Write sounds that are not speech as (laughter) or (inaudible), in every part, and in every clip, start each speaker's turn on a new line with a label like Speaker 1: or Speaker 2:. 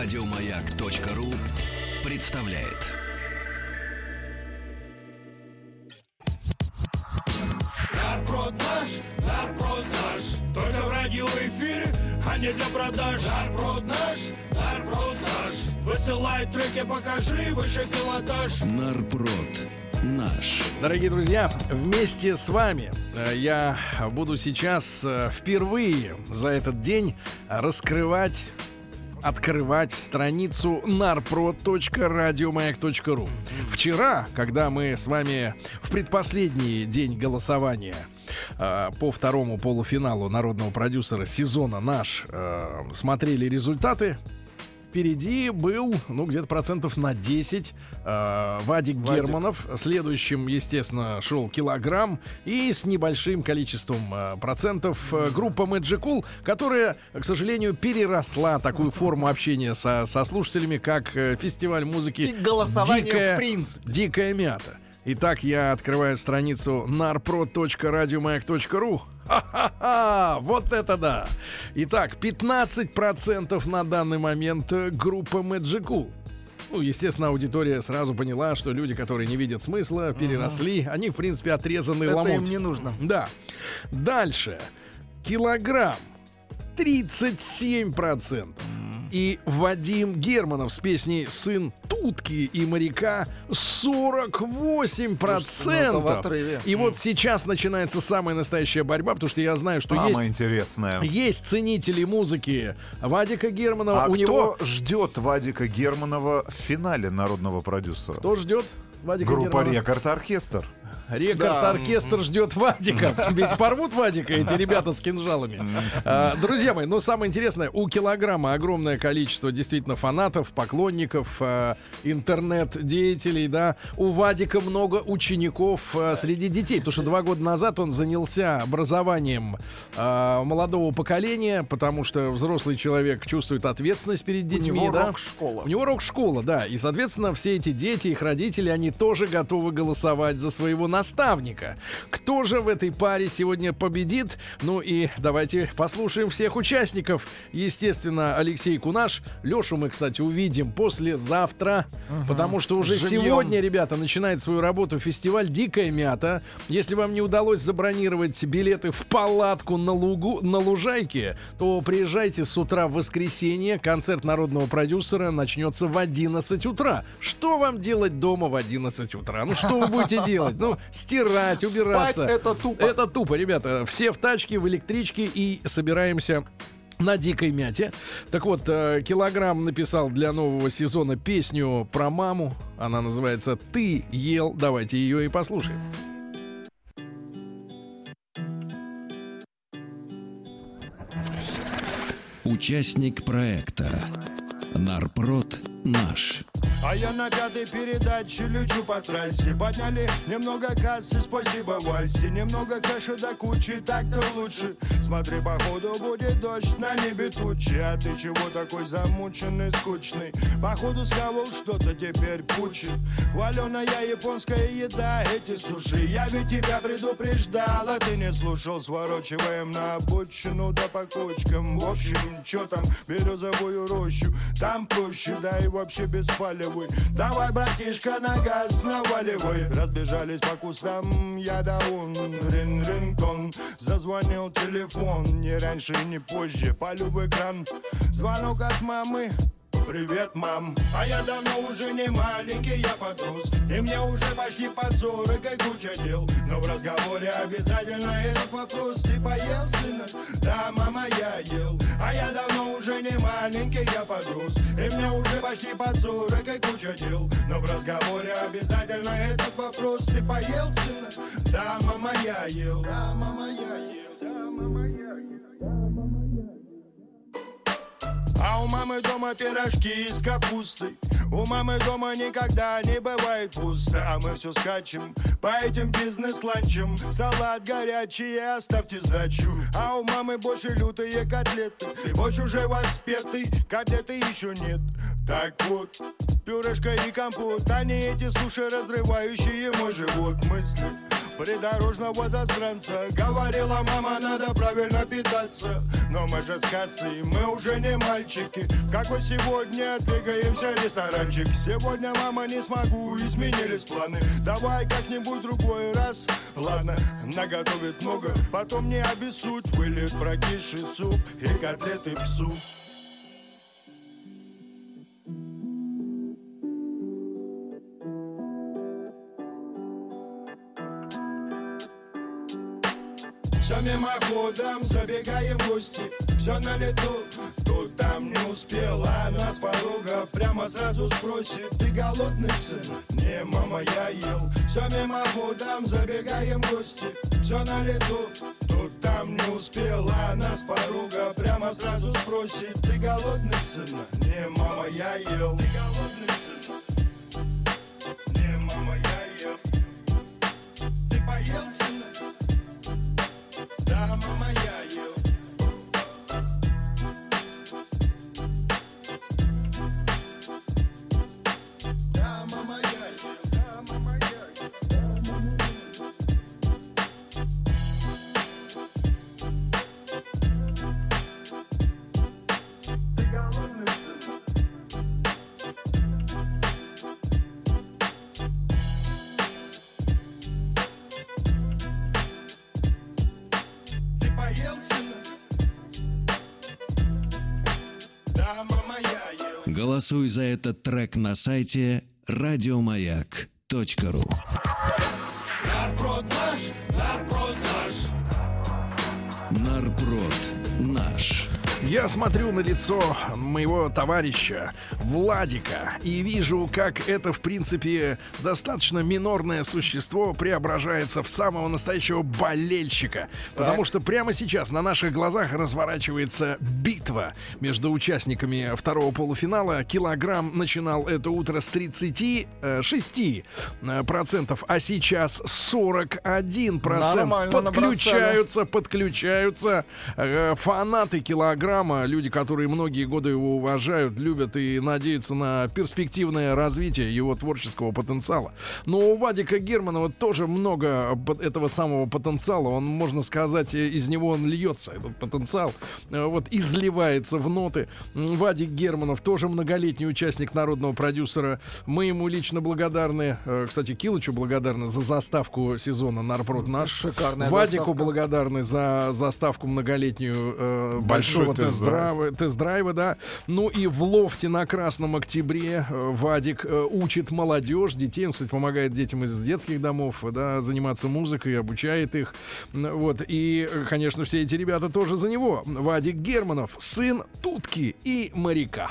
Speaker 1: Радиомаяк.ру представляет.
Speaker 2: Нарброд наш, нарброд наш Только в радиоэфире, а не для продаж Нарброд наш, нарброд наш Высылай треки, покажи выше пилотаж
Speaker 1: Нарпрод наш.
Speaker 3: Дорогие друзья, вместе с вами э, я буду сейчас э, впервые за этот день раскрывать открывать страницу narprod.radiomayak.ru Вчера, когда мы с вами в предпоследний день голосования э, по второму полуфиналу народного продюсера сезона наш э, смотрели результаты, Впереди был, ну, где-то процентов на 10 э, Вадик, Германов. Следующим, естественно, шел килограмм. И с небольшим количеством э, процентов э, группа Magic Cool, которая, к сожалению, переросла такую форму общения со, со слушателями, как э, фестиваль музыки
Speaker 4: И голосование
Speaker 3: «Дикая,
Speaker 4: в принципе.
Speaker 3: Дикая мята. Итак, я открываю страницу narprod.radiomayak.ru Ха-ха-ха! Вот это да! Итак, 15% на данный момент э, группа Magic Cool. Ну, естественно, аудитория сразу поняла, что люди, которые не видят смысла, переросли, они, в принципе, отрезаны
Speaker 4: Это им
Speaker 3: ломоть.
Speaker 4: не нужно.
Speaker 3: Да. Дальше. Килограмм. 37%. И Вадим Германов с песней «Сын Тутки и моряка» 48%.
Speaker 4: ну это в отрыве.
Speaker 3: И вот сейчас начинается самая настоящая борьба, потому что я знаю, что есть
Speaker 5: Самое интересное.
Speaker 3: есть ценители музыки Вадика Германова.
Speaker 5: А
Speaker 3: У
Speaker 5: кто
Speaker 3: него
Speaker 5: ждет Вадика Германова в финале народного продюсера?
Speaker 3: кто ждет Вадика
Speaker 5: Группа
Speaker 3: Германова?
Speaker 5: Рекорд Оркестр.
Speaker 3: Рекорд
Speaker 4: Да.
Speaker 3: оркестр ждет Вадика. (laughs) Ведь порвут Вадика эти (laughs) ребята с кинжалами. А, Друзья мои, но самое интересное, у килограмма огромное количество действительно фанатов, поклонников, а, интернет-деятелей, да. У Вадика много учеников а, среди детей, потому что два года назад он занялся образованием молодого поколения, потому что взрослый человек чувствует ответственность перед
Speaker 4: У
Speaker 3: детьми,
Speaker 4: него
Speaker 3: да.
Speaker 4: рок-школа.
Speaker 3: У него рок-школа, да. И, соответственно, все эти дети, их родители, они тоже готовы голосовать за своего наставника. Кто же в этой паре сегодня победит? Ну и давайте послушаем всех участников. Естественно, Алексей Кунаш. Лешу мы, кстати, увидим послезавтра. Потому что уже
Speaker 4: Живьем.
Speaker 3: сегодня, ребята, начинает свою работу фестиваль «Дикая мята». Если вам не удалось забронировать билеты в палатку на, лугу, на лужайке, то приезжайте с утра в воскресенье. Концерт народного продюсера начнется в 11 утра. Что вам делать дома в 11 утра? Ну, что вы будете делать? Ну, стирать, убираться.
Speaker 4: Спать это тупо.
Speaker 3: Это тупо, ребята. Все в тачке, в электричке и собираемся на дикой мяте. Так вот, э, килограмм написал для нового сезона песню про маму. Она называется «Ты ел». Давайте ее и послушаем.
Speaker 1: Участник проекта Нарпрод наш.
Speaker 2: А я на пятой передаче лечу по трассе. Подняли немного кассы, спасибо Васе Немного кэша до кучи, так-то лучше. Смотри, походу будет дождь, на небе тучи. А ты чего такой замученный, скучный? Походу схавал что-то, теперь пучит Хваленая японская еда, эти суши. Я ведь тебя предупреждал, а ты не слушал. Сворачиваем на обочину, да по кочкам. В общем, чё там, березовую рощу? Там проще, да и вообще без палевой Давай, братишка, на газ наваливай Разбежались по кустам, я да он Рин рингтон, зазвонил телефон Не раньше, не позже, полю в экран. Звонок от мамы Привет, мам. А я давно уже не маленький, я подрос. И мне уже почти под сорок и куча дел. Но в разговоре обязательно этот вопрос. Ты поел, сынок? Да, мама, я ел. А я давно уже не маленький, я подрос. И мне уже почти под сорок и куча дел. Но в разговоре обязательно этот вопрос. Ты поел, сынок? Да, мама, я ел. Да, мама, я ел у мамы дома пирожки с капустой. У мамы дома никогда не бывает пусто. А мы все скачем по этим бизнес-ланчам. Салат горячий, оставьте сдачу А у мамы больше лютые котлеты Ты больше уже воспетый, котлеты еще нет. Так вот, пюрешка и компот. Они эти суши, разрывающие мой живот. Мысли придорожного засранца. Говорила мама, надо правильно питаться. Но мы же с кассы, мы уже не мальчики. В какой сегодня двигаемся ресторанчик? Сегодня, мама, не смогу, изменились планы. Давай как-нибудь другой раз. Ладно, наготовит много, потом не обессудь. Вылет прокисший суп и котлеты псу Все мимоходом, забегаем в гости. Все на лету, тут там не успела Нас подруга прямо сразу спросит. Ты голодный сын? Не, мама, я ел Все мимоходом, забегаем в гости. Все на лету, тут там не успела Нас подруга прямо сразу спросит. Ты голодный сын? Не, мама, я ел Ты голодный сын? Не, Да, мама,
Speaker 1: Голосуй за этот трек на сайте радиомаяк.ру
Speaker 3: Я смотрю на лицо моего товарища Владика и вижу, как это, в принципе, достаточно минорное существо преображается в самого настоящего болельщика. Потому что прямо сейчас на наших глазах разворачивается битва между участниками второго полуфинала. Килограмм начинал это утро с 36 э, процентов, а сейчас 41 процент.
Speaker 4: Нормально
Speaker 3: Подключаются, подключаются э, фанаты килограмма, люди, которые многие годы его уважают, любят и надеются на перспективное развитие его творческого потенциала. Но у Вадика Германова тоже много этого самого потенциала. Он, можно сказать, э, из него он льется, этот потенциал. э, Вот изливается в ноты. Вадик Германов тоже многолетний участник народного продюсера. Мы ему лично благодарны. э, Кстати, Килычу благодарны за заставку сезона Нарпрод наш.
Speaker 4: Шикарная
Speaker 3: Вадику
Speaker 4: заставка.
Speaker 3: благодарны за заставку многолетнюю э, большого. Тест-драйва, тест-драйва, да. Ну и в лофте на Красном Октябре э, Вадик э, учит молодежь, детей, он, кстати, помогает детям из детских домов, да, заниматься музыкой, обучает их. Вот, и, э, конечно, все эти ребята тоже за него. Вадик Германов, сын Тутки и моряка.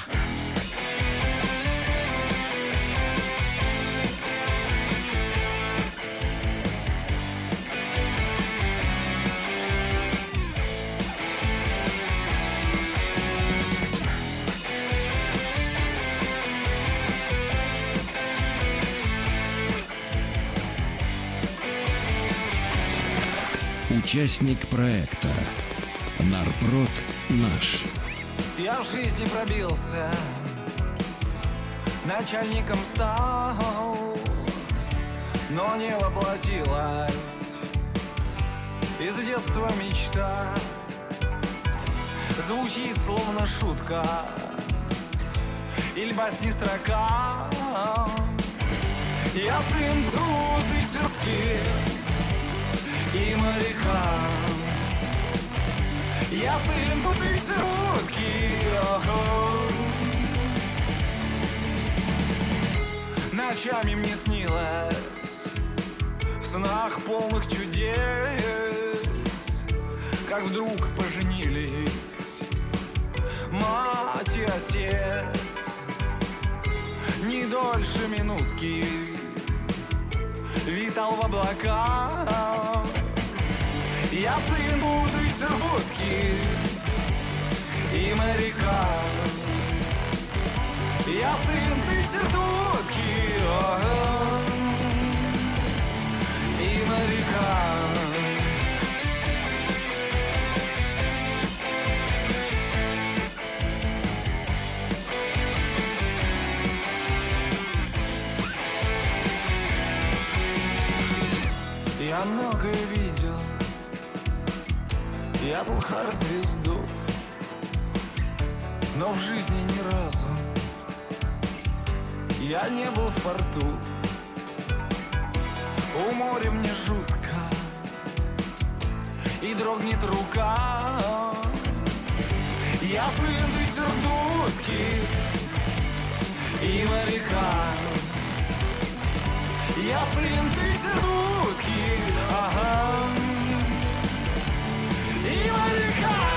Speaker 1: Участник проекта Нарпрод наш.
Speaker 6: Я в жизни пробился, начальником стал, но не воплотилась из детства мечта. Звучит словно шутка, или басни строка. Я сын труд и и моряка. Я сын бутыльки, Ночами мне снилось В снах полных чудес Как вдруг поженились Мать и отец. Не дольше минутки Витал в облаках я сын будущей будки и моряка. Я сын тысячетутки ага, и порту У моря мне жутко И дрогнет рука. Я сын Сердутки И моряка. Я сын Сердутки Ага. И моряка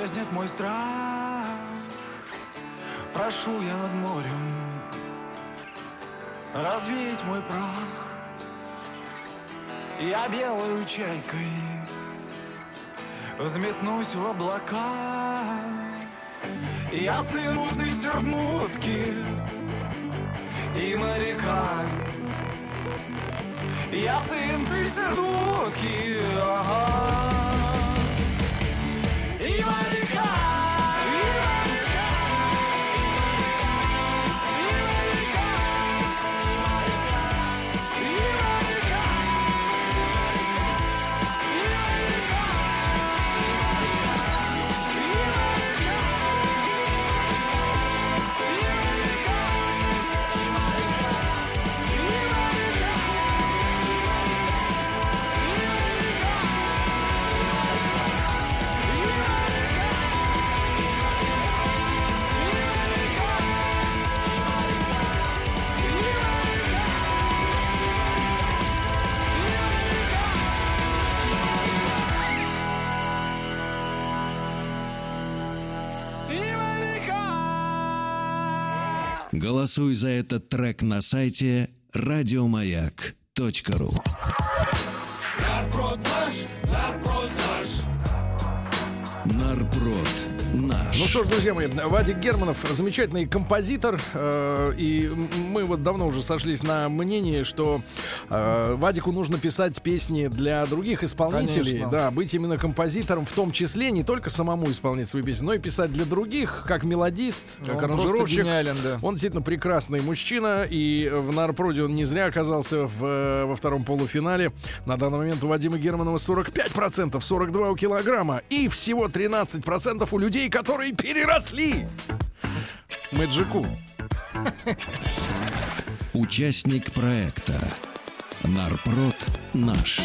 Speaker 6: Исчезнет мой страх. Прошу я над морем Развеять мой прах. Я белою чайкой Взметнусь в облака. Я сын мутной стернутки И моряка. Я сын Петербурги, ага. И моряка, и
Speaker 1: Голосуй за этот трек на сайте радиомаяк.ру.
Speaker 3: что ж, друзья мои, Вадик Германов замечательный композитор, э, и мы вот давно уже сошлись на мнении, что э, Вадику нужно писать песни для других исполнителей,
Speaker 4: Конечно.
Speaker 3: да, быть именно композитором, в том числе не только самому исполнять свои песни, но и писать для других, как мелодист, как
Speaker 4: Он
Speaker 3: аранжировщик.
Speaker 4: гениален, да.
Speaker 3: Он действительно прекрасный мужчина, и в Нарпроде он не зря оказался в, э, во втором полуфинале. На данный момент у Вадима Германова 45%, 42 у килограмма, и всего 13% у людей, которые переросли Мэджику.
Speaker 1: Участник проекта Нарпрод наш.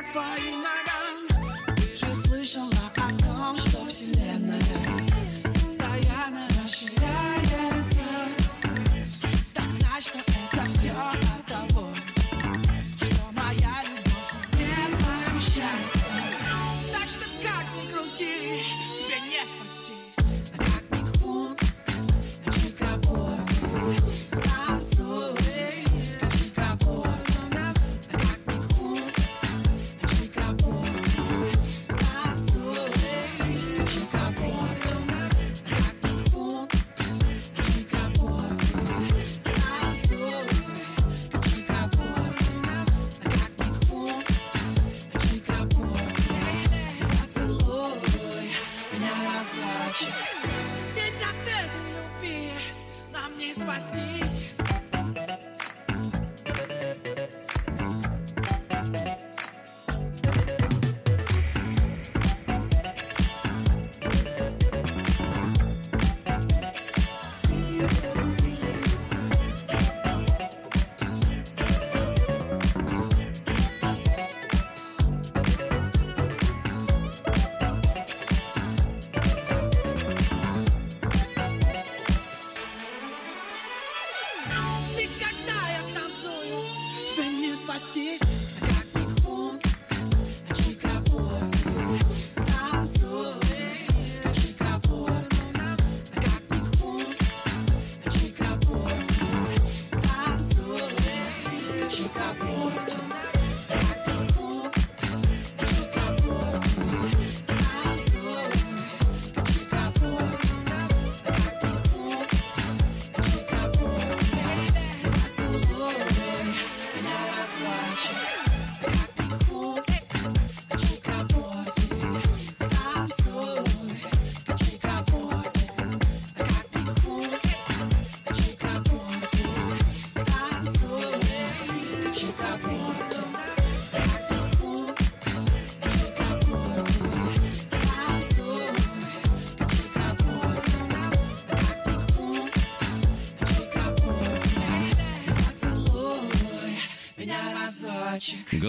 Speaker 7: Ведь я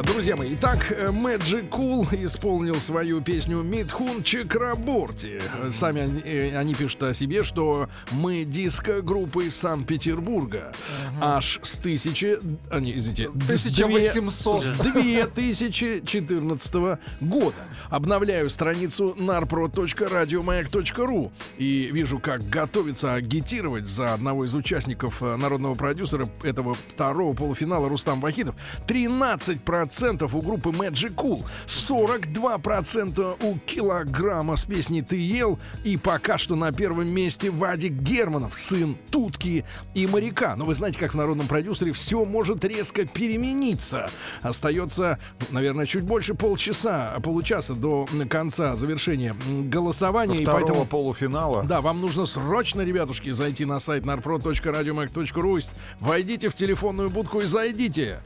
Speaker 3: Друзья мои, итак, э, Magic Cool исполнил свою песню «Мидхун Чакраборти». Сами они, э, они пишут о себе, что мы диско группы из Санкт-Петербурга. Аж с тысячи... А, не, извините. с две-
Speaker 4: 1800.
Speaker 3: С 2014 года. Обновляю страницу narprod.radiomayak.ru и вижу, как готовится агитировать за одного из участников э, народного продюсера этого второго полуфинала Рустам Вахидов. 13% у группы Magic Cool, 42% у килограмма с песней «Ты ел» и пока что на первом месте Вадик Германов, сын Тутки и моряка. Но вы знаете, как в народном продюсере все может резко перемениться. Остается, наверное, чуть больше полчаса, получаса до конца завершения голосования. и
Speaker 5: Второго
Speaker 3: поэтому
Speaker 5: полуфинала.
Speaker 3: да, вам нужно срочно, ребятушки, зайти на сайт narprod.radiomac.ru. Войдите в телефонную будку и зайдите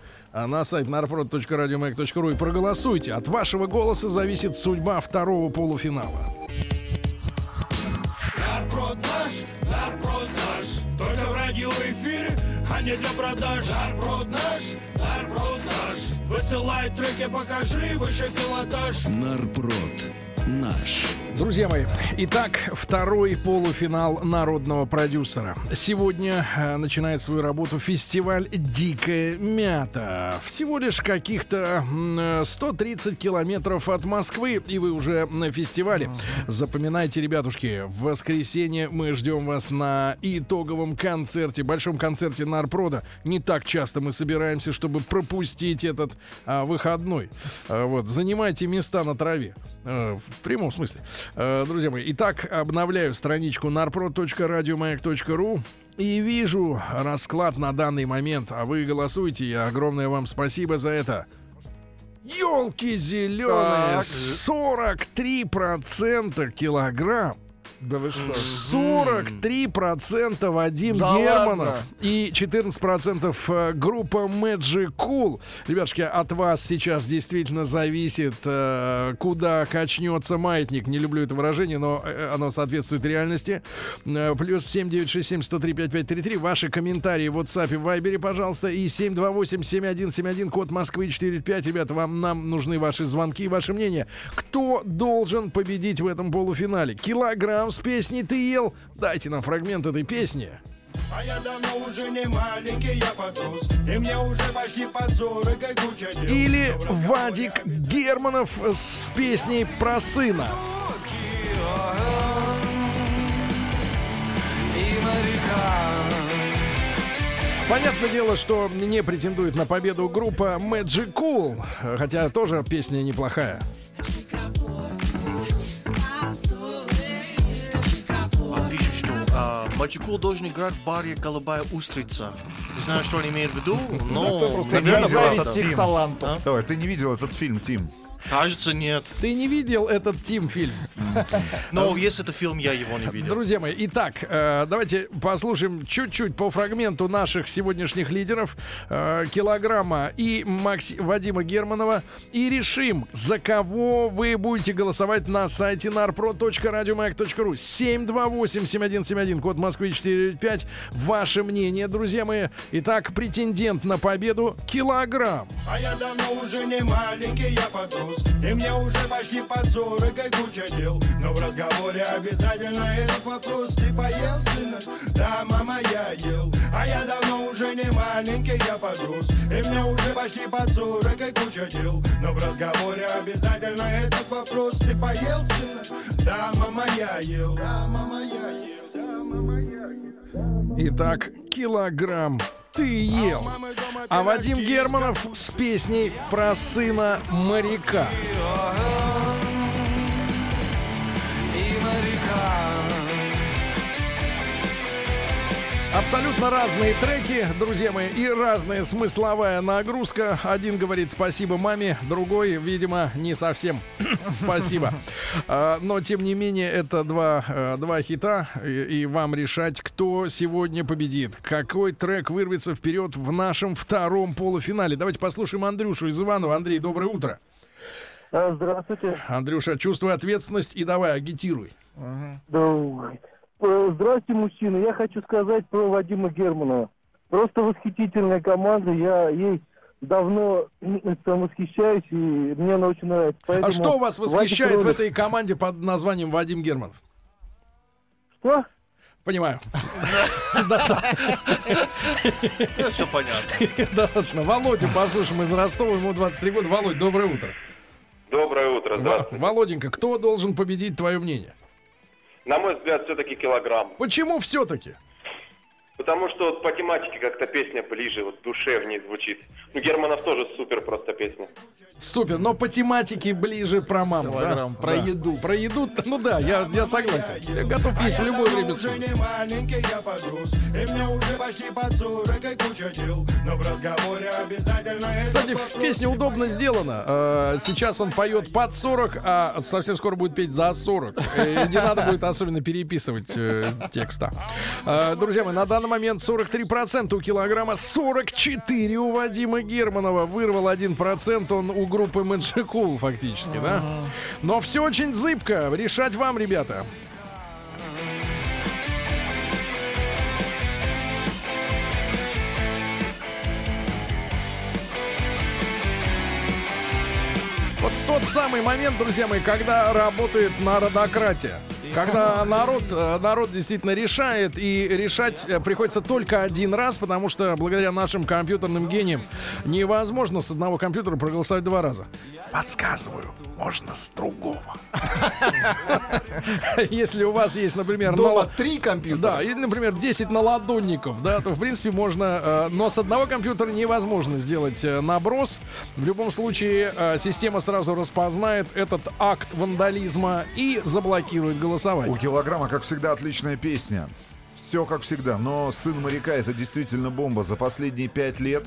Speaker 3: на сайт narprod.radiomac.ru и проголосуйте. От вашего голоса зависит судьба второго полуфинала.
Speaker 2: Нарброд наш, нарброд наш Только в радиоэфире, а не для продаж Нарброд наш, нарброд наш Высылай треки, покажи выше пилотаж
Speaker 1: Нарпрод наш.
Speaker 3: Друзья мои, итак, второй полуфинал народного продюсера. Сегодня э, начинает свою работу фестиваль «Дикая мята». Всего лишь каких-то м, э, 130 километров от Москвы, и вы уже на фестивале. Запоминайте, ребятушки, в воскресенье мы ждем вас на итоговом концерте, большом концерте Нарпрода. Не так часто мы собираемся, чтобы пропустить этот а, выходной. А, вот, занимайте места на траве. Э, в прямом смысле. Э, друзья мои, итак, обновляю страничку narprod.radiomayak.ru и вижу расклад на данный момент. А вы голосуете, и огромное вам спасибо за это. Елки зеленые,
Speaker 4: Так.
Speaker 3: 43% килограмм.
Speaker 4: Да вы что?
Speaker 3: 43% Вадим
Speaker 4: Да
Speaker 3: Германов
Speaker 4: ладно?
Speaker 3: и 14% э, группа Magic Cool. Ребятушки, от вас сейчас действительно зависит, э, куда качнется маятник. Не люблю это выражение, но э, оно соответствует реальности. Плюс 7967-103-5533. Ваши комментарии в WhatsApp и Viber, пожалуйста. И 728-7171, код Москвы 45. Ребята, вам, нам нужны ваши звонки и ваше мнение. Кто должен победить в этом полуфинале? Килограмм с песней «Ты ел»? Дайте нам фрагмент этой песни.
Speaker 2: А я давно уже не маленький, я подрос И мне уже почти под 40, и куча дел
Speaker 3: Или Вадик Германов с песней про сына. Понятное дело, что не претендует на победу группа Magic Cool, хотя тоже песня неплохая.
Speaker 8: А, Мачекул должен играть в баре «Голубая устрица». Не знаю, что он имеет в виду, но...
Speaker 4: Просто
Speaker 5: это.
Speaker 4: зависти к таланту.
Speaker 8: А?
Speaker 5: Давай, ты не видел этот фильм, Тим?
Speaker 8: Кажется, нет.
Speaker 3: Ты не видел этот Тим-фильм? (laughs)
Speaker 8: Но если это фильм, я его не видел.
Speaker 3: Друзья мои, итак, э, давайте послушаем чуть-чуть по фрагменту наших сегодняшних лидеров э, килограмма и Макси- Вадима Германова и решим, за кого вы будете голосовать на сайте narpro.radiomayak.ru 728-7171, код Москвы 495. Ваше мнение, друзья мои. Итак, претендент на победу килограмм.
Speaker 2: А я давно уже не маленький, я подрос подрос И мне уже почти под сорок и куча дел. Но в разговоре обязательно этот вопрос. Ты поел, сына? Да, мама, я ел. А я давно уже не маленький, я подрос. И мне уже почти под сорок и куча дел. Но в разговоре обязательно этот вопрос. Ты поел, сына? Да, мама, я ел. Да, мама, я ел. Да, мама, я ел.
Speaker 3: Итак, килограмм ты ел. А Вадим Германов с песней про сына моряка. Абсолютно разные треки, друзья мои, и разная смысловая нагрузка. Один говорит спасибо маме, другой, видимо, не совсем (coughs) спасибо. (laughs) А, Но, тем не менее, это два, э, два хита, и, и вам решать, кто сегодня победит. Какой трек вырвется вперед в нашем втором полуфинале. Давайте послушаем Андрюшу из Иванова. Андрей, доброе утро.
Speaker 4: А, Здравствуйте.
Speaker 3: Андрюша, чувствуй ответственность и давай, агитируй.
Speaker 4: Э, Здравствуйте, мужчины. Я хочу сказать про Вадима Германова. Просто восхитительная команда. Я ей давно там восхищаюсь, и мне она очень нравится.
Speaker 3: А
Speaker 4: Поэтому
Speaker 3: что вас
Speaker 4: Вадик
Speaker 3: восхищает в
Speaker 4: Ролик-
Speaker 3: этой команде под названием Вадим Германов?
Speaker 4: Что?
Speaker 3: Понимаю. (laughs)
Speaker 8: Все понятно.
Speaker 3: Достаточно. Володю послушаем из Ростова, ему 23 года. Володь, доброе утро.
Speaker 9: Доброе утро, здравствуйте.
Speaker 3: Володенька, кто должен победить, твое мнение?
Speaker 9: На мой взгляд, все-таки килограмм.
Speaker 3: Почему все-таки?
Speaker 9: Потому что вот по тематике как-то песня ближе, вот душевнее звучит. Ну, Германов тоже супер просто песня.
Speaker 3: Супер, но по тематике ближе про маму. да?
Speaker 10: Килограмм, про
Speaker 3: Да.
Speaker 10: еду.
Speaker 3: Про еду, ну да, я, я согласен. Я готов есть в любое время
Speaker 2: уже не маленький, я подрос И мне уже почти под сорок и куча дел Но в разговоре обязательно
Speaker 3: Кстати, песня удобно сделана. Э, Сейчас он поет под 40, а совсем скоро будет петь за 40. И не надо будет особенно переписывать э, текста. Э, Друзья мои, на данный момент 43% у килограмма, 44 у Вадима Германова. Вырвал 1%, он у группы Cool фактически, да? Но все очень зыбко. Решать вам, ребята. Вот тот самый момент, друзья мои, когда работает народократия. Когда народ, э, народ действительно решает, и решать э, приходится только один раз, потому что благодаря нашим компьютерным гениям невозможно с одного компьютера проголосовать два раза. Подсказываю, можно с другого. (laughs) Если у вас есть, например,
Speaker 10: Дома три компьютера.
Speaker 3: да, и, например, 10 наладонников, да, то, в принципе, можно... э, но с одного компьютера невозможно сделать наброс. В любом случае, система сразу распознает этот акт вандализма и заблокирует
Speaker 5: У
Speaker 3: голосование.
Speaker 5: килограмма, как всегда, отличная песня. Все как всегда, но сын моряка это действительно бомба. За последние пять лет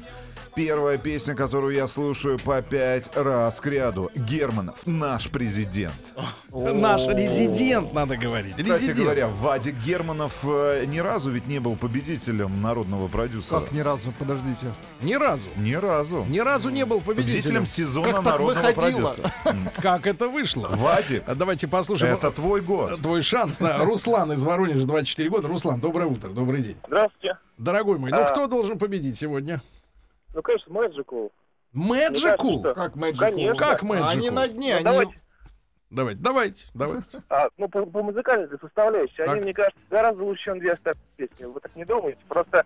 Speaker 5: первая песня, которую я слушаю по пять раз к ряду. Германов, наш президент.
Speaker 3: Наш резидент, надо говорить.
Speaker 5: Кстати говоря, Вадик Германов э, ни разу ведь не был победителем народного продюсера.
Speaker 10: Как ни разу, подождите.
Speaker 3: Ни разу.
Speaker 5: Ни разу.
Speaker 3: Ни разу не был победителем.
Speaker 5: Победителем сезона народного продюсера. (laughs)
Speaker 3: Как это вышло?
Speaker 5: Вадик,
Speaker 3: Давайте послушаем.
Speaker 5: это твой год.
Speaker 3: Твой шанс. Руслан из Воронежа, 24 года. Руслан, доброе утро, добрый день.
Speaker 11: Здравствуйте.
Speaker 3: Дорогой мой, ну
Speaker 11: А.
Speaker 3: кто должен победить сегодня?
Speaker 11: Ну, конечно, Magical.
Speaker 3: Magical?
Speaker 11: что-
Speaker 10: Как Magic
Speaker 11: Конечно.
Speaker 3: Как
Speaker 10: Они
Speaker 3: Magical?
Speaker 10: на дне,
Speaker 11: Ну,
Speaker 10: они...
Speaker 11: давайте.
Speaker 3: Давайте, давайте, давайте.
Speaker 11: А, ну, по, по музыкальной составляющей,
Speaker 3: Так.
Speaker 11: они, мне кажется, гораздо лучше, чем две остальные песни. Вы так не думаете? Просто,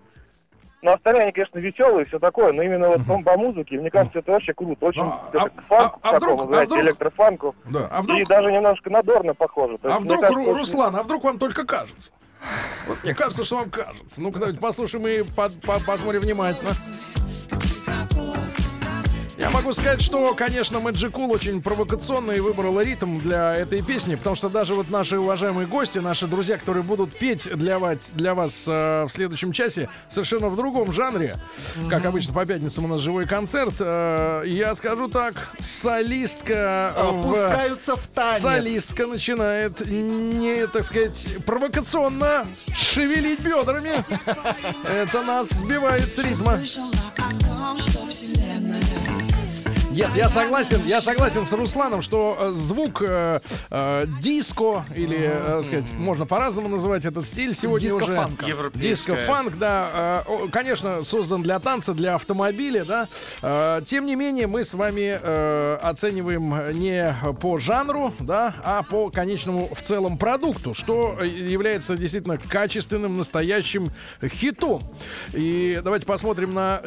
Speaker 11: ну, остальные, они, конечно, веселые и все такое, но именно вот по, по музыке, мне кажется, это вообще круто. Очень
Speaker 3: А,
Speaker 11: это
Speaker 3: а-
Speaker 11: к фанку
Speaker 3: а- а вдруг-
Speaker 11: такому,
Speaker 3: а
Speaker 11: знаете,
Speaker 3: вдруг-
Speaker 11: электрофанку.
Speaker 3: Да. А
Speaker 11: И
Speaker 3: вдруг,
Speaker 11: даже немножко на Дорна похоже. То
Speaker 3: а
Speaker 11: есть,
Speaker 3: вдруг,
Speaker 11: кажется,
Speaker 3: Ру-
Speaker 11: очень-
Speaker 3: Руслан, а вдруг вам только кажется? Вот мне кажется, что вам кажется. Ну-ка, давайте послушаем и по- посмотрим внимательно. Я могу сказать, что, конечно, Magic Cool очень провокационный выбрал ритм для этой песни, потому что даже вот наши уважаемые гости, наши друзья, которые будут петь для вас, для вас э, в следующем часе, совершенно в другом жанре. Как обычно, по пятницам у нас живой концерт. Э, я скажу так, солистка... в-
Speaker 10: Опускаются в танец.
Speaker 3: Солистка начинает не, так сказать, провокационно шевелить бедрами. (laughs) Это нас сбивает с ритма.
Speaker 7: Что вселенная
Speaker 3: Нет, я согласен, я согласен с Русланом, что э, звук э, э, диско или, э, сказать, можно по-разному называть этот стиль сегодня
Speaker 10: Диско-фанка.
Speaker 3: уже. Диско-фанк, да, э, конечно, создан для танца, для автомобиля, да. Э, тем не менее, мы с вами э, оцениваем не по жанру, да, а по конечному в целом продукту, что является действительно качественным, настоящим хитом. И давайте посмотрим на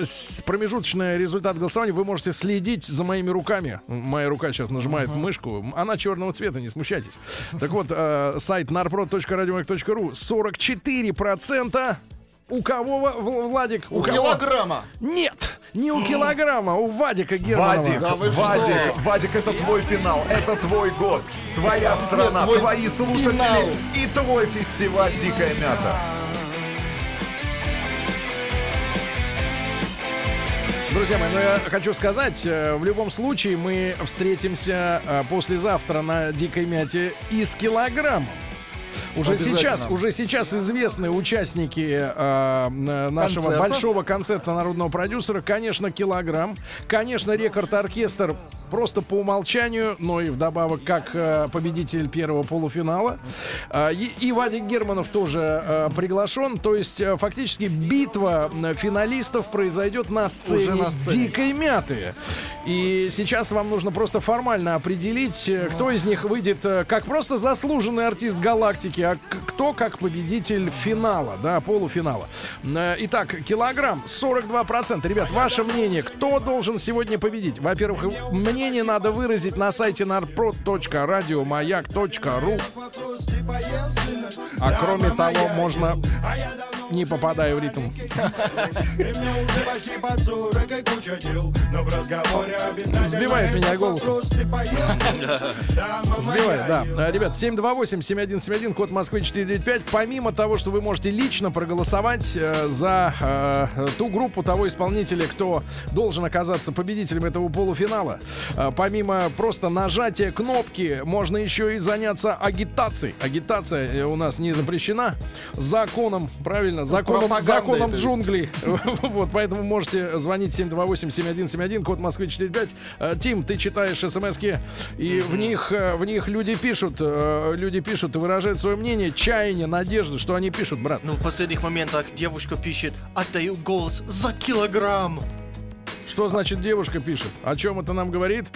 Speaker 3: промежуточный результат голосования. Вы можете следить за моими руками. Моя рука сейчас нажимает мышку. Она черного цвета, не смущайтесь. Так вот, э, сайт narprod.radiomag.ru 44% у кого, Владик? У,
Speaker 10: У
Speaker 3: кого?
Speaker 10: килограмма.
Speaker 3: Нет, не у килограмма, у Вадика Германова.
Speaker 5: Вадик,
Speaker 10: Да вы что?
Speaker 5: Вадик, Вадик, это твой финал, это твой год, твоя страна,
Speaker 10: твой
Speaker 5: твои слушатели
Speaker 10: финал.
Speaker 5: и твой фестиваль «Дикая мята».
Speaker 3: Друзья мои, ну я хочу сказать, э, в любом случае мы встретимся э, послезавтра на Дикой Мяте и с килограммом. Уже сейчас, уже сейчас известны участники э, нашего
Speaker 10: Концерта.
Speaker 3: большого концерта народного продюсера. Конечно, килограмм. Конечно, рекорд-оркестр просто по умолчанию, но и вдобавок как э, победитель первого полуфинала. Э, и, и Вадик Германов тоже э, приглашен. То есть э, фактически битва финалистов произойдет на сцене,
Speaker 10: Уже на сцене.
Speaker 3: Дикой Мяты. И сейчас вам нужно просто формально определить, э, кто из них выйдет э, как просто заслуженный артист галактики, а к- кто как победитель финала, да, полуфинала. Э, Итак, килограмм 42%. Ребят, ваше мнение, кто должен сегодня победить? Во-первых, мнение надо выразить на сайте narprod.radiomayak.ru А кроме того, можно, не попадая в ритм, Сбивает меня голосом. (laughs) Сбивает, да. А, Ребят, 728-7171, код Москвы 495. Помимо того, что вы можете лично проголосовать э, за э, ту группу того исполнителя, кто должен оказаться победителем этого полуфинала, э, помимо просто нажатия кнопки, можно еще и заняться агитацией. Агитация э, у нас не запрещена законом, правильно, законом,
Speaker 10: Пропагандой,
Speaker 3: законом
Speaker 10: есть.
Speaker 3: джунглей. (laughs) Вот, поэтому можете звонить 728-7171, код Москвы 495. Э, Тим, ты читаешь смски, и в них, э, в них люди пишут, люди пишут и выражают свое мнение, чаяние, надежды, что они пишут, брат.
Speaker 8: Ну, в последних моментах девушка пишет, отдаю голос за килограмм.
Speaker 3: Что значит девушка пишет? О чем это нам говорит?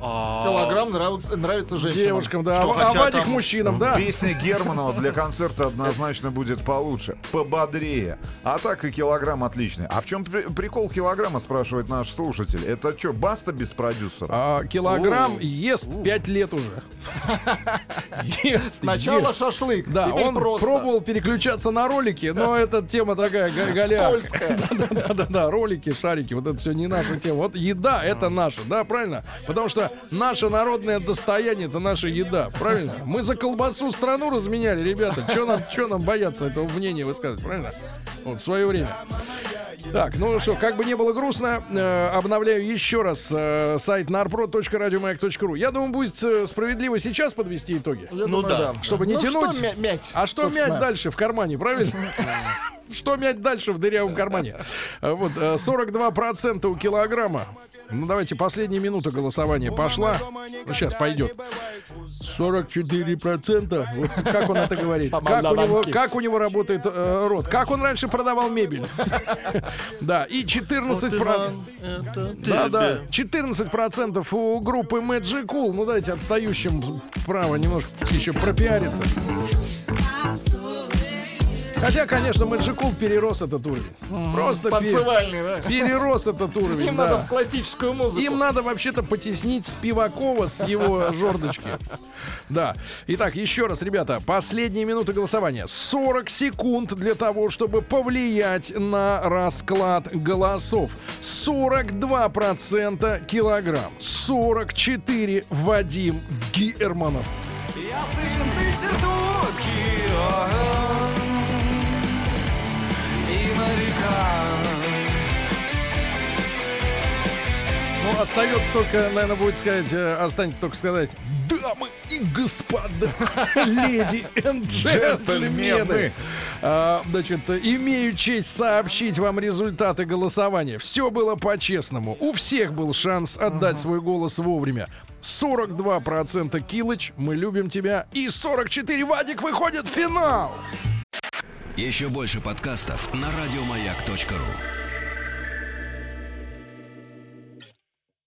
Speaker 8: А,
Speaker 10: Килограмм нравится, нравится женщинам.
Speaker 3: Девушкам, да.
Speaker 8: Что
Speaker 3: а, Вадик мужчинам, да?
Speaker 5: Песня Германова для концерта однозначно будет получше, пободрее. А так и килограмм отличный. А в чем при- прикол килограмма, спрашивает наш слушатель? Это что, баста без продюсера?
Speaker 3: А, килограмм ест 5 лет уже. (laughs) Ест,
Speaker 10: Сначала
Speaker 3: ест.
Speaker 10: шашлык,
Speaker 3: Да, он
Speaker 10: просто.
Speaker 3: пробовал переключаться на ролики, но (laughs) эта тема такая голяк.
Speaker 10: Скользкая. (laughs)
Speaker 3: Да-да-да, ролики, шарики, вот это все не наша тема. Вот еда это наша, да, правильно? Потому что наше народное достояние это наша еда, правильно? Мы за колбасу страну разменяли, ребята. Что нам, чё нам бояться этого мнения высказывать, правильно? Вот в свое время. Так, ну что, как бы не было грустно, э, обновляю еще раз э, сайт narprod.radiomayak.ru. Я думаю, будет э, справедливо сейчас подвести итоги.
Speaker 10: Я
Speaker 8: Ну
Speaker 10: думаю,
Speaker 8: да.
Speaker 3: Чтобы не
Speaker 10: Ну,
Speaker 3: тянуть.
Speaker 10: что мя- мять?
Speaker 3: А что
Speaker 10: собственно?
Speaker 3: мять дальше в кармане, правильно? (laughs) Что мять дальше в дырявом кармане? А, Вот, э, 42% у килограмма. Ну, давайте, последняя минута голосования пошла. Ну, сейчас пойдет. 44%. Вот как он это говорит? Как у него, как у него работает э, рот? Как он раньше продавал мебель? (laughs) Да, и 14%.
Speaker 8: это
Speaker 3: Да, да.
Speaker 8: тебе.
Speaker 3: 14% у группы Magic Cool. Ну, дайте отстающим право немножко еще пропиариться. Хотя, конечно, Cool перерос этот уровень. Просто
Speaker 10: Танцевальный, да?
Speaker 3: перерос этот уровень.
Speaker 10: Им
Speaker 3: да.
Speaker 10: надо в классическую музыку.
Speaker 3: Им надо вообще-то потеснить Спивакова с его (laughs) жердочки. Да. Итак, еще раз, ребята, последние минуты голосования. 40 секунд для того, чтобы повлиять на расклад голосов. 42% килограмм. 44 Вадим Германов.
Speaker 6: Я сын проститутки
Speaker 3: Ну, остается только, наверное, будет сказать, э, останется только сказать, дамы и господа, леди и
Speaker 5: джентльмены.
Speaker 3: А, Значит, имею честь сообщить вам результаты голосования. Все было по-честному. У всех был шанс отдать свой голос вовремя. 42% Килыч, мы любим тебя. И 44 Вадик выходит в финал.
Speaker 1: Еще больше подкастов на радиомаяк.ру.